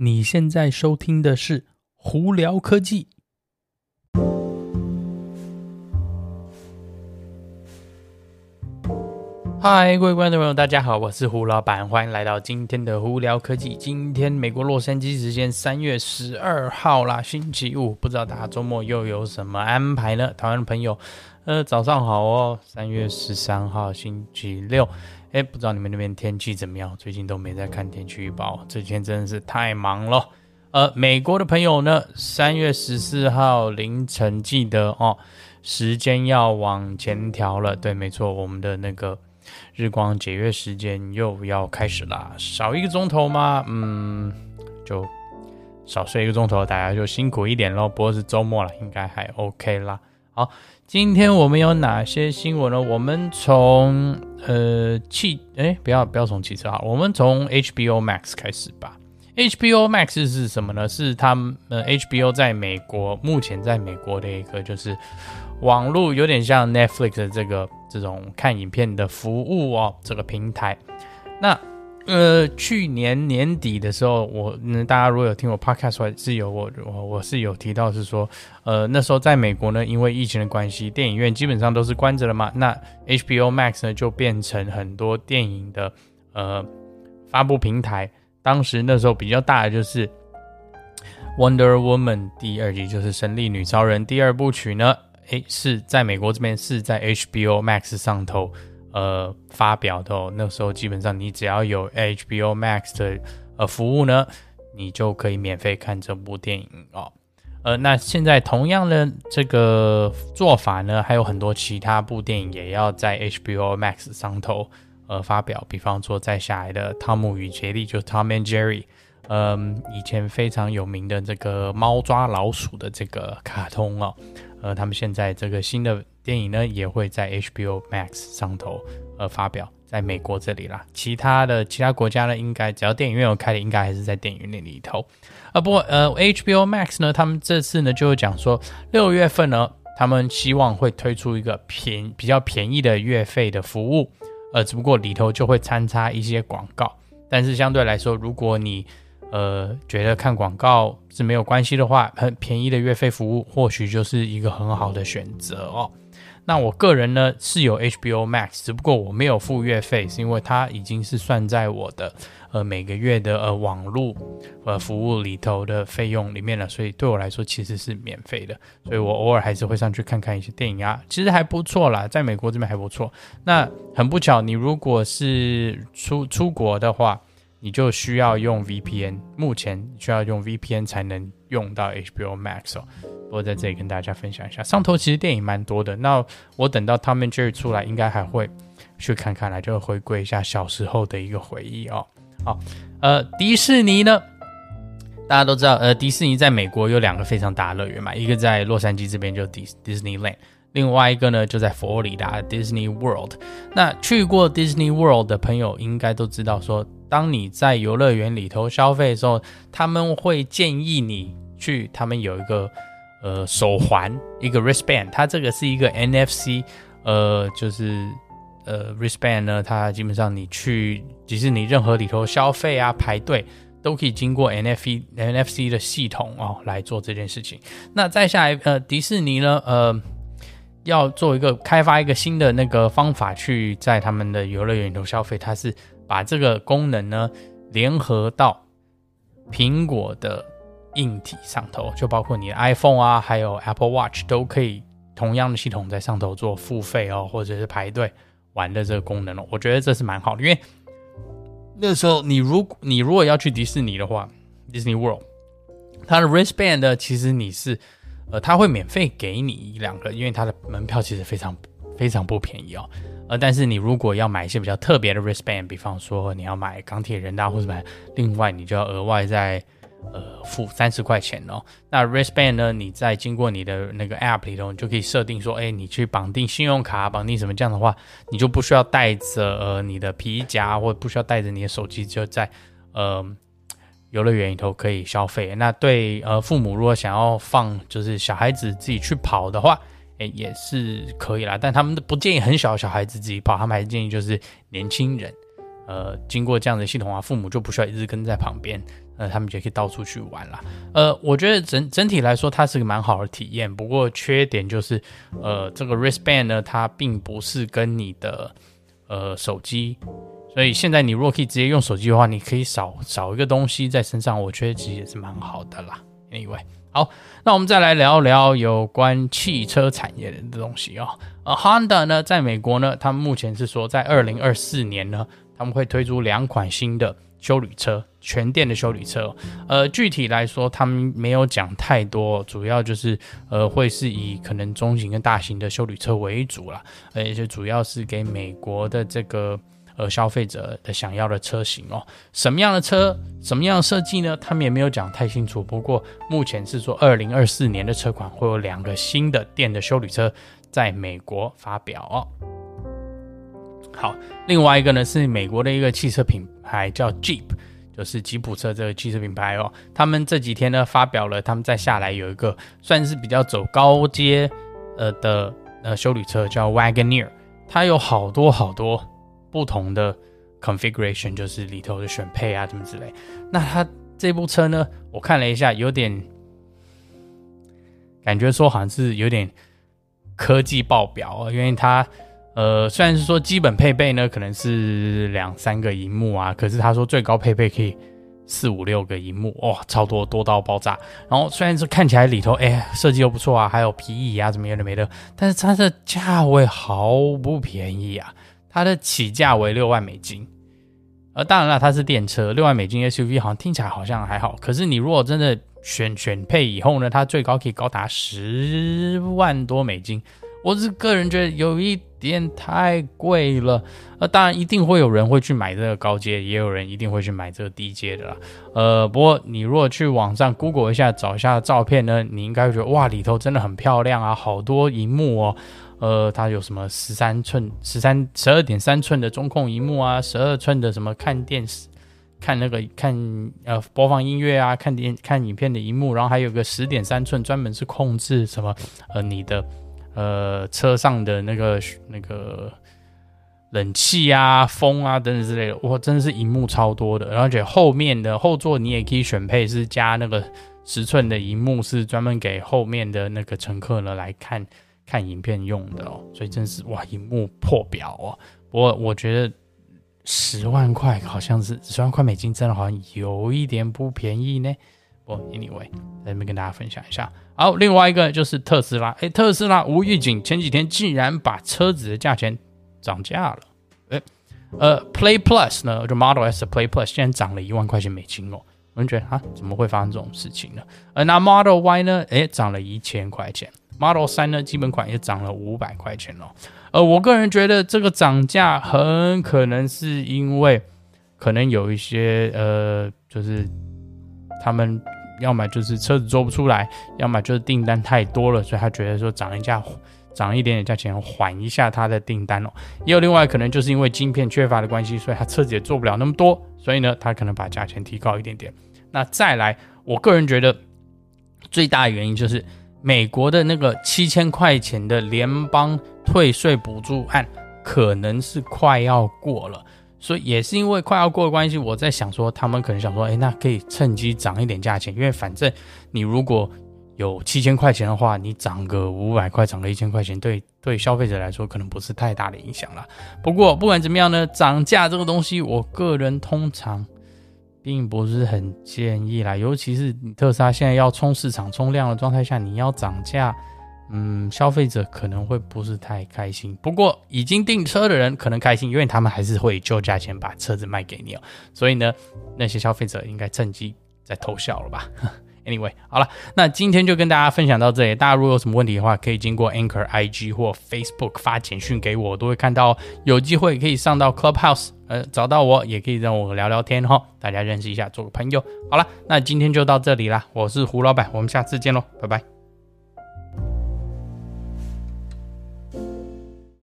你现在收听的是《胡聊科技》。嗨，各位观众朋友，大家好，我是胡老板，欢迎来到今天的《胡聊科技》。今天美国洛杉矶时间三月十二号啦，星期五，不知道大家周末又有什么安排呢？台湾的朋友，呃，早上好哦，三月十三号星期六。哎，不知道你们那边天气怎么样？最近都没在看天气预报，这几天真的是太忙了。呃，美国的朋友呢，三月十四号凌晨记得哦，时间要往前调了。对，没错，我们的那个日光节约时间又要开始啦，少一个钟头吗？嗯，就少睡一个钟头，大家就辛苦一点喽。不过是周末了，应该还 OK 啦。好。今天我们有哪些新闻呢？我们从呃汽哎，不要不要从汽车啊，我们从 HBO Max 开始吧。HBO Max 是什么呢？是他们呃 HBO 在美国目前在美国的一个就是网络有点像 Netflix 的这个这种看影片的服务哦，这个平台。那呃，去年年底的时候，我嗯，大家如果有听我 podcast，还是有我我我是有提到是说，呃，那时候在美国呢，因为疫情的关系，电影院基本上都是关着的嘛。那 HBO Max 呢，就变成很多电影的呃发布平台。当时那时候比较大的就是《Wonder Woman》第二集，就是《神力女超人》第二部曲呢，诶，是在美国这边是在 HBO Max 上头。呃，发表的哦，那时候基本上你只要有 HBO Max 的呃服务呢，你就可以免费看这部电影哦。呃，那现在同样的这个做法呢，还有很多其他部电影也要在 HBO Max 上头呃发表，比方说在下来的《汤姆与杰利》就 Tom and Jerry，嗯，以前非常有名的这个猫抓老鼠的这个卡通哦，呃，他们现在这个新的。电影呢也会在 HBO Max 上头呃发表，在美国这里啦，其他的其他国家呢，应该只要电影院有开的，应该还是在电影院里头。啊，不过呃 HBO Max 呢，他们这次呢就是讲说，六月份呢，他们希望会推出一个便比较便宜的月费的服务，呃，只不过里头就会掺插一些广告，但是相对来说，如果你呃觉得看广告是没有关系的话，很便宜的月费服务或许就是一个很好的选择哦。那我个人呢是有 HBO Max，只不过我没有付月费，是因为它已经是算在我的呃每个月的呃网络呃服务里头的费用里面了，所以对我来说其实是免费的，所以我偶尔还是会上去看看一些电影啊，其实还不错啦，在美国这边还不错。那很不巧，你如果是出出国的话，你就需要用 VPN，目前需要用 VPN 才能用到 HBO Max 哦。我在这里跟大家分享一下，上头其实电影蛮多的。那我等到 Tom and Jerry 出来，应该还会去看看来，就回归一下小时候的一个回忆哦。好，呃，迪士尼呢，大家都知道，呃，迪士尼在美国有两个非常大的乐园嘛，一个在洛杉矶这边就 Disneyland，另外一个呢就在佛罗里达 Disney World。那去过 Disney World 的朋友应该都知道，说当你在游乐园里头消费的时候，他们会建议你去，他们有一个。呃，手环一个 wristband，它这个是一个 NFC，呃，就是呃 wristband 呢，它基本上你去迪士尼任何里头消费啊，排队都可以经过 NFC NFC 的系统哦来做这件事情。那再下来，呃，迪士尼呢，呃，要做一个开发一个新的那个方法去在他们的游乐园里头消费，它是把这个功能呢联合到苹果的。硬体上头就包括你的 iPhone 啊，还有 Apple Watch 都可以同样的系统在上头做付费哦，或者是排队玩的这个功能哦，我觉得这是蛮好的，因为那时候你如果你如果要去迪士尼的话，Disney World，它的 wristband 呢，其实你是呃，它会免费给你一两个，因为它的门票其实非常非常不便宜哦，呃，但是你如果要买一些比较特别的 wristband，比方说你要买钢铁人啊，或者买另外你就要额外再。呃，付三十块钱哦。那 wristband 呢？你在经过你的那个 app 里头，你就可以设定说，哎，你去绑定信用卡，绑定什么这样的话，你就不需要带着呃你的皮夹，或者不需要带着你的手机，就在呃游乐园里头可以消费。那对呃父母如果想要放就是小孩子自己去跑的话，哎也是可以啦。但他们都不建议很小的小孩子自己跑，他们还是建议就是年轻人，呃经过这样的系统啊，父母就不需要一直跟在旁边。呃，他们就可以到处去玩啦。呃，我觉得整整体来说，它是个蛮好的体验。不过缺点就是，呃，这个 wristband 呢，它并不是跟你的呃手机，所以现在你如果可以直接用手机的话，你可以少少一个东西在身上，我觉得其实也是蛮好的啦。Anyway，好，那我们再来聊聊有关汽车产业的东西哦。呃，Honda 呢，在美国呢，他们目前是说在二零二四年呢，他们会推出两款新的。休旅车，全电的休旅车，呃，具体来说，他们没有讲太多，主要就是，呃，会是以可能中型跟大型的休旅车为主啦，而且主要是给美国的这个呃消费者的想要的车型哦。什么样的车，什么样的设计呢？他们也没有讲太清楚。不过目前是说，二零二四年的车款会有两个新的电的休旅车在美国发表哦。好，另外一个呢是美国的一个汽车品牌叫 Jeep，就是吉普车这个汽车品牌哦。他们这几天呢发表了，他们在下来有一个算是比较走高阶呃的呃休旅车叫 Wagoneer，它有好多好多不同的 configuration，就是里头的选配啊什么之类。那它这部车呢，我看了一下，有点感觉说好像是有点科技爆表哦，因为它。呃，虽然是说基本配备呢，可能是两三个荧幕啊，可是他说最高配备可以四五六个荧幕，哇、哦，超多多到爆炸。然后虽然是看起来里头，哎，设计又不错啊，还有皮椅啊，怎么有的没的，但是它的价位毫不便宜啊，它的起价为六万美金。而，当然了，它是电车，六万美金 SUV 好像听起来好像还好，可是你如果真的选选配以后呢，它最高可以高达十万多美金。我是个人觉得有一点太贵了，呃，当然一定会有人会去买这个高阶，也有人一定会去买这个低阶的啦。呃，不过你如果去网上 Google 一下，找一下照片呢，你应该会觉得哇，里头真的很漂亮啊，好多荧幕哦。呃，它有什么十三寸、十三、十二点三寸的中控荧幕啊，十二寸的什么看电视、看那个看呃播放音乐啊，看电看影片的荧幕，然后还有个十点三寸专门是控制什么呃你的。呃，车上的那个那个冷气啊、风啊等等之类的，哇，真的是荧幕超多的。而且后面的后座你也可以选配是加那个十寸的荧幕，是专门给后面的那个乘客呢来看看影片用的哦。所以真是哇，荧幕破表哦。不过我觉得十万块好像是十万块美金，真的好像有一点不便宜呢。不，anyway，在这边跟大家分享一下。好，另外一个就是特斯拉。诶，特斯拉无预警，前几天竟然把车子的价钱涨价了。诶，呃，Play Plus 呢，就 Model S 的 Play Plus 现在涨了一万块钱美金哦。我们觉得啊，怎么会发生这种事情呢？呃，那 Model Y 呢？诶，涨了一千块钱。Model 三呢，基本款也涨了五百块钱哦。呃，我个人觉得这个涨价很可能是因为可能有一些呃，就是他们。要么就是车子做不出来，要么就是订单太多了，所以他觉得说涨一价，涨一点点价钱缓一下他的订单哦。也有另外可能就是因为晶片缺乏的关系，所以他车子也做不了那么多，所以呢，他可能把价钱提高一点点。那再来，我个人觉得最大的原因就是美国的那个七千块钱的联邦退税补助案可能是快要过了。所以也是因为快要过的关系，我在想说，他们可能想说，哎，那可以趁机涨一点价钱，因为反正你如果有七千块钱的话，你涨个五百块，涨个一千块钱，对对消费者来说可能不是太大的影响啦。不过不管怎么样呢，涨价这个东西，我个人通常并不是很建议啦，尤其是你特斯拉现在要冲市场、冲量的状态下，你要涨价。嗯，消费者可能会不是太开心，不过已经订车的人可能开心，因为他们还是会就价钱把车子卖给你哦。所以呢，那些消费者应该趁机在偷笑了吧？Anyway，好了，那今天就跟大家分享到这里。大家如果有什么问题的话，可以经过 Anchor IG 或 Facebook 发简讯给我，都会看到。有机会可以上到 Clubhouse，呃，找到我也可以让我聊聊天哈，大家认识一下，做个朋友。好了，那今天就到这里啦，我是胡老板，我们下次见喽，拜拜。